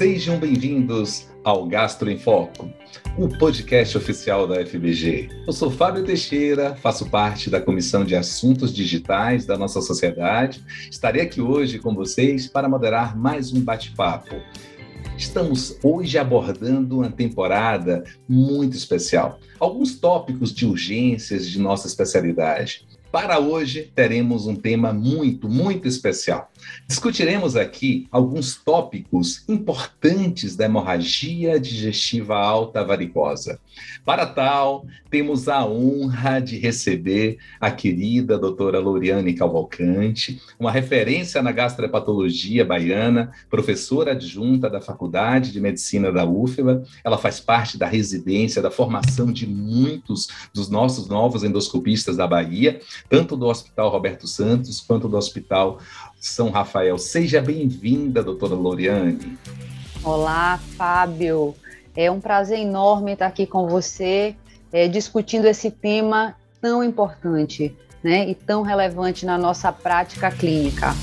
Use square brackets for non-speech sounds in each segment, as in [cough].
Sejam bem-vindos ao Gastro em Foco, o podcast oficial da FBG. Eu sou Fábio Teixeira, faço parte da Comissão de Assuntos Digitais da nossa sociedade. Estarei aqui hoje com vocês para moderar mais um bate-papo. Estamos hoje abordando uma temporada muito especial. Alguns tópicos de urgências de nossa especialidade. Para hoje, teremos um tema muito, muito especial. Discutiremos aqui alguns tópicos importantes da hemorragia digestiva alta varicosa. Para tal, temos a honra de receber a querida doutora Loriane Cavalcante, uma referência na gastropatologia baiana, professora adjunta da Faculdade de Medicina da UFBA. Ela faz parte da residência, da formação de muitos dos nossos novos endoscopistas da Bahia, tanto do Hospital Roberto Santos quanto do Hospital São Rafael. Seja bem-vinda, doutora Loriane. Olá, Fábio. É um prazer enorme estar aqui com você, é, discutindo esse tema tão importante né, e tão relevante na nossa prática clínica.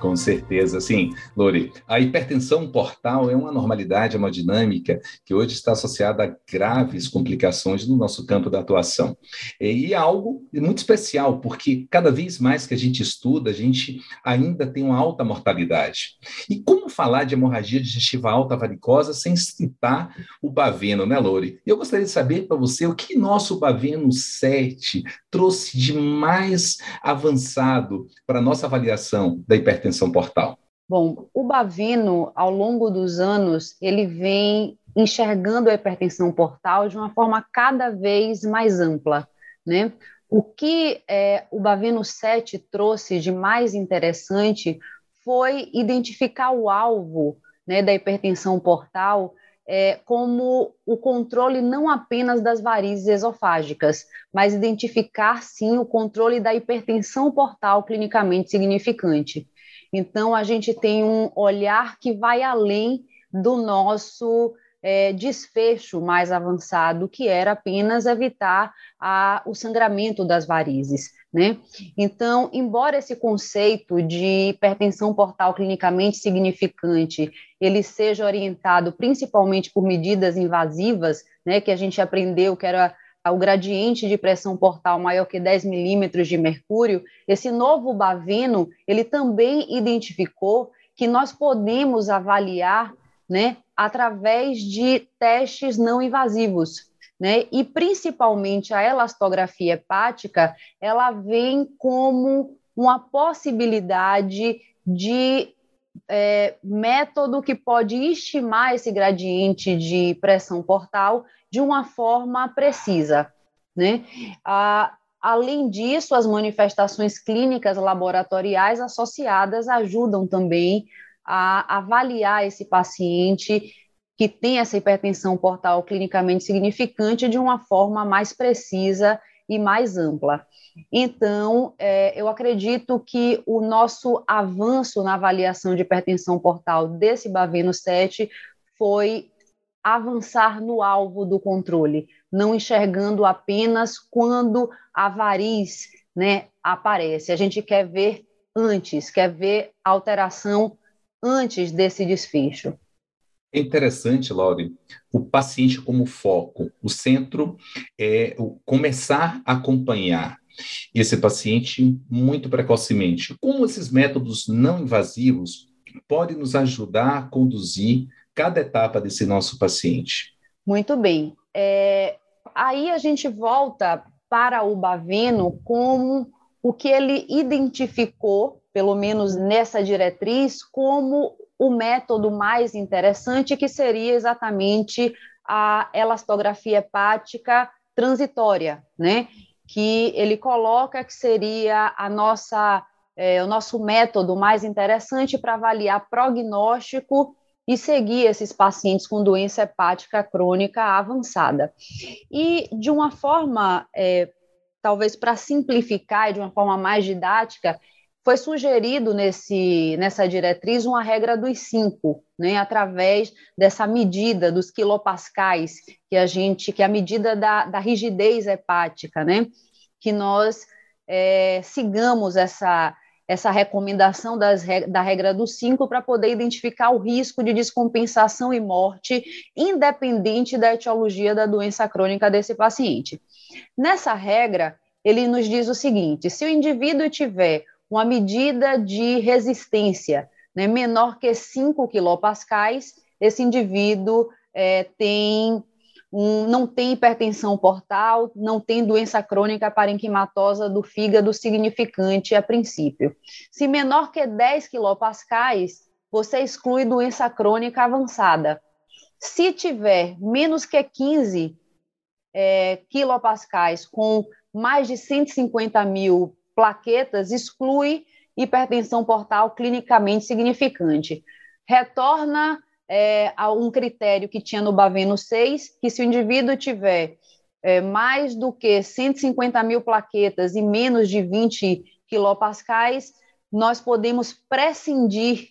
Com certeza, sim. Lori, a hipertensão portal é uma normalidade hemodinâmica que hoje está associada a graves complicações no nosso campo da atuação. E é algo muito especial, porque cada vez mais que a gente estuda, a gente ainda tem uma alta mortalidade. E como falar de hemorragia digestiva alta varicosa sem citar o Baveno, né, Lori? Eu gostaria de saber para você o que nosso Baveno 7 trouxe de mais avançado para a nossa avaliação da hipertensão hipertensão portal? Bom, o Bavino, ao longo dos anos, ele vem enxergando a hipertensão portal de uma forma cada vez mais ampla, né? O que é, o Bavino 7 trouxe de mais interessante foi identificar o alvo né, da hipertensão portal é, como o controle não apenas das varizes esofágicas, mas identificar sim o controle da hipertensão portal clinicamente significante. Então, a gente tem um olhar que vai além do nosso é, desfecho mais avançado, que era apenas evitar a, o sangramento das varizes. Né? Então, embora esse conceito de hipertensão portal clinicamente significante ele seja orientado principalmente por medidas invasivas, né, que a gente aprendeu que era o gradiente de pressão portal maior que 10 milímetros de mercúrio, esse novo baveno, ele também identificou que nós podemos avaliar, né, através de testes não invasivos, né, e principalmente a elastografia hepática, ela vem como uma possibilidade de é, método que pode estimar esse gradiente de pressão portal de uma forma precisa. Né? Além disso, as manifestações clínicas laboratoriais associadas ajudam também a avaliar esse paciente que tem essa hipertensão portal clinicamente significante de uma forma mais precisa e mais ampla. Então, é, eu acredito que o nosso avanço na avaliação de hipertensão portal desse Baveno 7 foi avançar no alvo do controle, não enxergando apenas quando a variz né, aparece. A gente quer ver antes, quer ver alteração antes desse desfecho. É interessante, Laure, o paciente como foco. O centro é o começar a acompanhar esse paciente muito precocemente. Como esses métodos não invasivos podem nos ajudar a conduzir cada etapa desse nosso paciente? Muito bem. É, aí a gente volta para o Baveno como o que ele identificou, pelo menos nessa diretriz, como o método mais interessante, que seria exatamente a elastografia hepática transitória, né? Que ele coloca que seria a nossa, é, o nosso método mais interessante para avaliar prognóstico e seguir esses pacientes com doença hepática crônica avançada. E de uma forma, é, talvez para simplificar e de uma forma mais didática, foi sugerido nesse, nessa diretriz uma regra dos cinco, né, através dessa medida dos quilopascais, que a gente, que é a medida da, da rigidez hepática, né, que nós é, sigamos essa, essa recomendação das, da regra do 5 para poder identificar o risco de descompensação e morte, independente da etiologia da doença crônica desse paciente. Nessa regra, ele nos diz o seguinte: se o indivíduo tiver uma medida de resistência né, menor que 5 quilopascais, esse indivíduo é, tem um, não tem hipertensão portal, não tem doença crônica parenquimatosa do fígado significante a princípio. Se menor que 10 quilopascais, você exclui doença crônica avançada. Se tiver menos que 15 é, quilopascais com mais de 150 mil plaquetas, exclui hipertensão portal clinicamente significante. Retorna é, a um critério que tinha no Baveno 6, que se o indivíduo tiver é, mais do que 150 mil plaquetas e menos de 20 quilopascais, nós podemos prescindir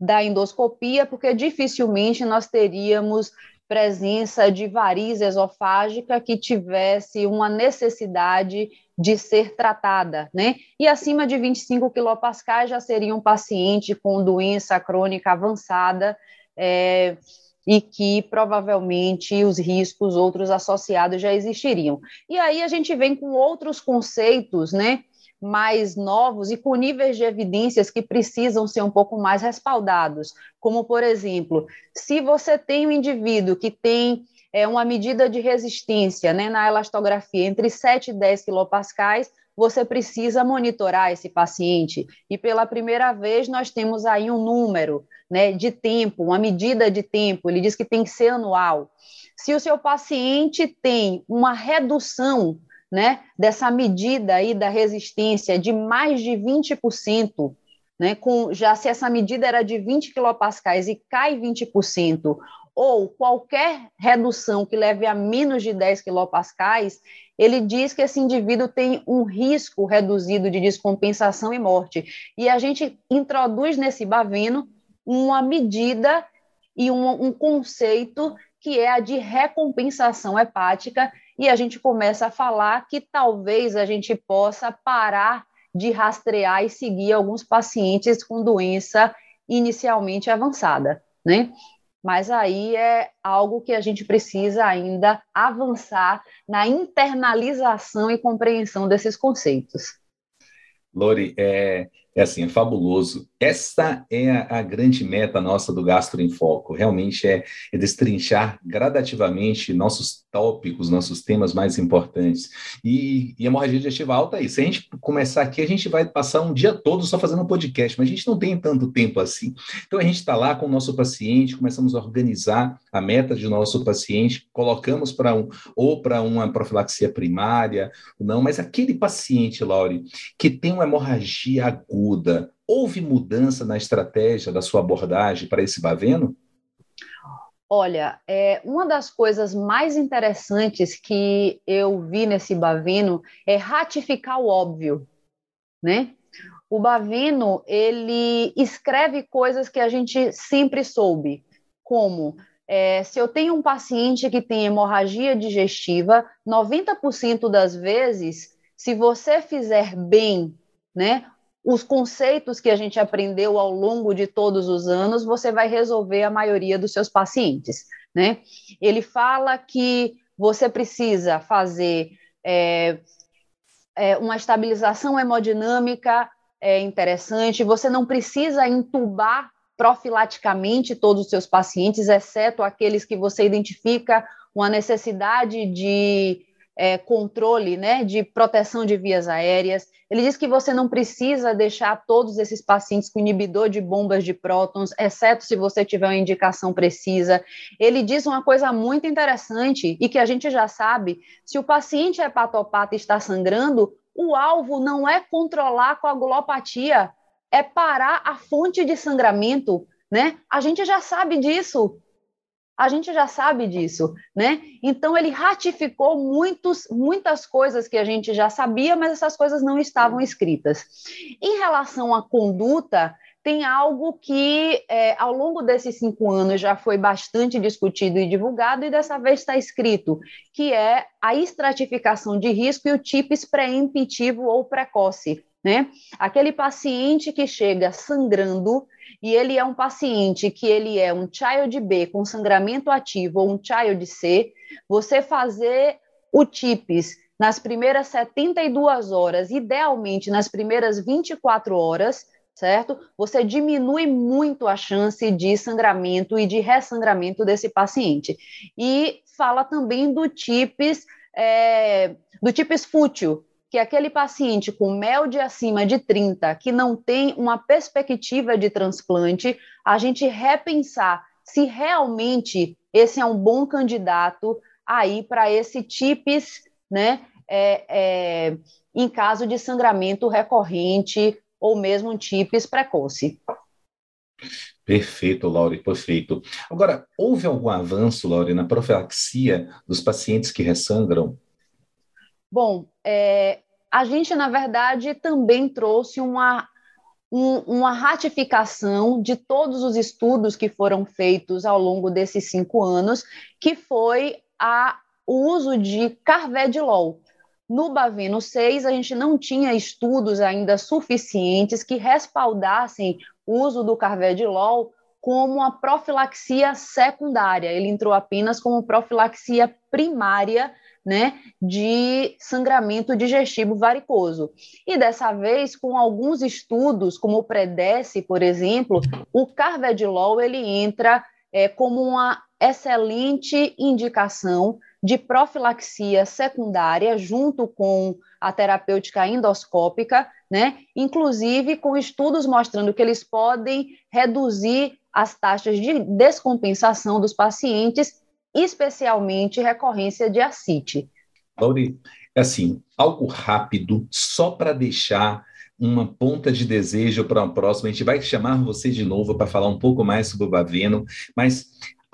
da endoscopia, porque dificilmente nós teríamos presença de variz esofágica que tivesse uma necessidade de ser tratada, né? E acima de 25 quilopascais já seria um paciente com doença crônica avançada é, e que provavelmente os riscos outros associados já existiriam. E aí a gente vem com outros conceitos, né? Mais novos e com níveis de evidências que precisam ser um pouco mais respaldados, como, por exemplo, se você tem um indivíduo que tem é, uma medida de resistência né, na elastografia entre 7 e 10 quilopascais, você precisa monitorar esse paciente. E pela primeira vez nós temos aí um número né, de tempo, uma medida de tempo, ele diz que tem que ser anual. Se o seu paciente tem uma redução né, dessa medida aí da resistência de mais de 20%, né, com, já se essa medida era de 20 quilopascais e cai 20%, ou qualquer redução que leve a menos de 10 quilopascais, ele diz que esse indivíduo tem um risco reduzido de descompensação e morte. E a gente introduz nesse baveno uma medida e um, um conceito que é a de recompensação hepática, e a gente começa a falar que talvez a gente possa parar de rastrear e seguir alguns pacientes com doença inicialmente avançada, né? Mas aí é algo que a gente precisa ainda avançar na internalização e compreensão desses conceitos. Lori, é, é assim, é fabuloso. Essa é a, a, grande meta nossa do Gastro em Foco. Realmente é, é destrinchar gradativamente nossos tópicos, nossos temas mais importantes. E, e hemorragia digestiva alta aí. Se a gente começar aqui, a gente vai passar um dia todo só fazendo um podcast, mas a gente não tem tanto tempo assim. Então a gente está lá com o nosso paciente, começamos a organizar a meta de nosso paciente, colocamos para um ou para uma profilaxia primária, não, mas aquele paciente, Laure, que tem uma hemorragia aguda, houve mudança na estratégia da sua abordagem para esse baveno? Olha, é, uma das coisas mais interessantes que eu vi nesse baveno é ratificar o óbvio, né? O baveno, ele escreve coisas que a gente sempre soube, como é, se eu tenho um paciente que tem hemorragia digestiva, 90% das vezes, se você fizer bem, né, os conceitos que a gente aprendeu ao longo de todos os anos, você vai resolver a maioria dos seus pacientes, né? Ele fala que você precisa fazer é, é, uma estabilização hemodinâmica é, interessante, você não precisa entubar profilaticamente todos os seus pacientes, exceto aqueles que você identifica uma necessidade de é, controle, né, de proteção de vias aéreas. Ele diz que você não precisa deixar todos esses pacientes com inibidor de bombas de prótons, exceto se você tiver uma indicação precisa. Ele diz uma coisa muito interessante e que a gente já sabe: se o paciente hepatopata está sangrando, o alvo não é controlar a coagulopatia, é parar a fonte de sangramento. Né? A gente já sabe disso a gente já sabe disso, né? Então ele ratificou muitos, muitas coisas que a gente já sabia, mas essas coisas não estavam escritas. Em relação à conduta, tem algo que é, ao longo desses cinco anos já foi bastante discutido e divulgado, e dessa vez está escrito, que é a estratificação de risco e o TIPS pré-emptivo ou precoce. né? Aquele paciente que chega sangrando e ele é um paciente que ele é um child B com sangramento ativo ou um child C, você fazer o TIPS nas primeiras 72 horas, idealmente nas primeiras 24 horas, certo? Você diminui muito a chance de sangramento e de ressangramento desse paciente. E fala também do TIPS, é, do TIPS fútil, que aquele paciente com MELD acima de 30, que não tem uma perspectiva de transplante, a gente repensar se realmente esse é um bom candidato aí para esse TIPS, né, é, é, em caso de sangramento recorrente ou mesmo um TIPS precoce. Perfeito, Laure, perfeito. Agora, houve algum avanço, Laure, na profilaxia dos pacientes que ressangram? Bom, é, a gente, na verdade, também trouxe uma, um, uma ratificação de todos os estudos que foram feitos ao longo desses cinco anos, que foi a, o uso de carvedilol. No Baveno 6, a gente não tinha estudos ainda suficientes que respaldassem o uso do carvedilol como uma profilaxia secundária. Ele entrou apenas como profilaxia primária né, de sangramento digestivo varicoso. E dessa vez, com alguns estudos, como o PREDESE, por exemplo, o carvedilol ele entra é, como uma excelente indicação de profilaxia secundária junto com a terapêutica endoscópica, né? Inclusive com estudos mostrando que eles podem reduzir as taxas de descompensação dos pacientes, especialmente recorrência de ascite. Lauri, é assim, algo rápido, só para deixar uma ponta de desejo para uma próxima. A gente vai chamar você de novo para falar um pouco mais sobre o Baveno, mas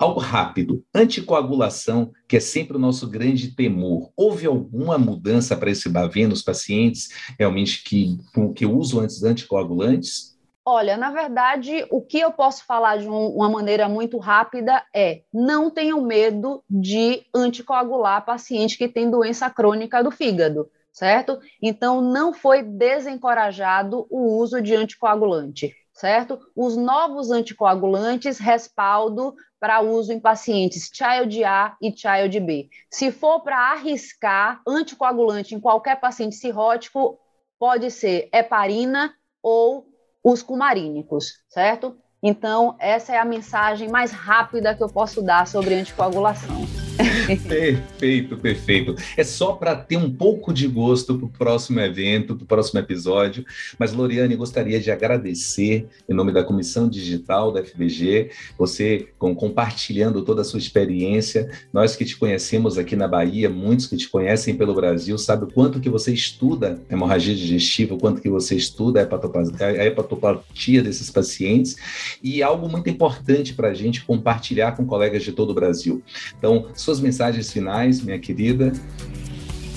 Algo rápido, anticoagulação, que é sempre o nosso grande temor. Houve alguma mudança para esse Bavê nos pacientes realmente que, que usam antes anticoagulantes? Olha, na verdade, o que eu posso falar de um, uma maneira muito rápida é: não tenham medo de anticoagular paciente que tem doença crônica do fígado, certo? Então, não foi desencorajado o uso de anticoagulante certo? Os novos anticoagulantes respaldo para uso em pacientes Child A e Child B. Se for para arriscar anticoagulante em qualquer paciente cirrótico, pode ser heparina ou os cumarínicos, certo? Então, essa é a mensagem mais rápida que eu posso dar sobre anticoagulação. [laughs] perfeito, perfeito. É só para ter um pouco de gosto para o próximo evento, para o próximo episódio. Mas, Loriane, gostaria de agradecer, em nome da Comissão Digital da FBG, você com, compartilhando toda a sua experiência. Nós que te conhecemos aqui na Bahia, muitos que te conhecem pelo Brasil, sabem o quanto que você estuda hemorragia digestiva, o quanto que você estuda a hepatopatia desses pacientes. E algo muito importante para a gente compartilhar com colegas de todo o Brasil. Então, suas mensagens finais, minha querida.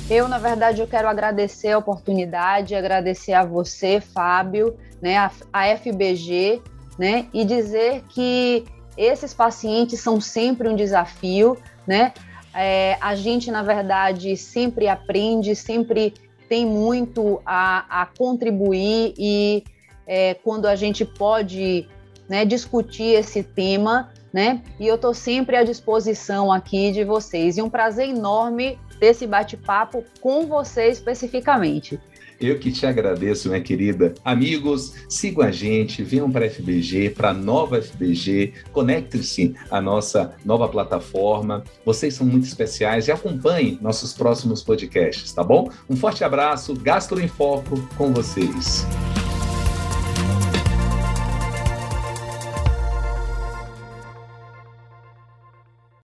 Eu, na verdade, eu quero agradecer a oportunidade, agradecer a você, Fábio, né, a, a FBG, né, e dizer que esses pacientes são sempre um desafio, né? É, a gente, na verdade, sempre aprende, sempre tem muito a, a contribuir e é, quando a gente pode né, discutir esse tema, né? E eu estou sempre à disposição aqui de vocês. E um prazer enorme ter esse bate-papo com você especificamente. Eu que te agradeço, minha querida. Amigos, sigam a gente, venham para a FBG, para a nova FBG, conectem-se à nossa nova plataforma. Vocês são muito especiais e acompanhem nossos próximos podcasts, tá bom? Um forte abraço, Gastro em Foco com vocês.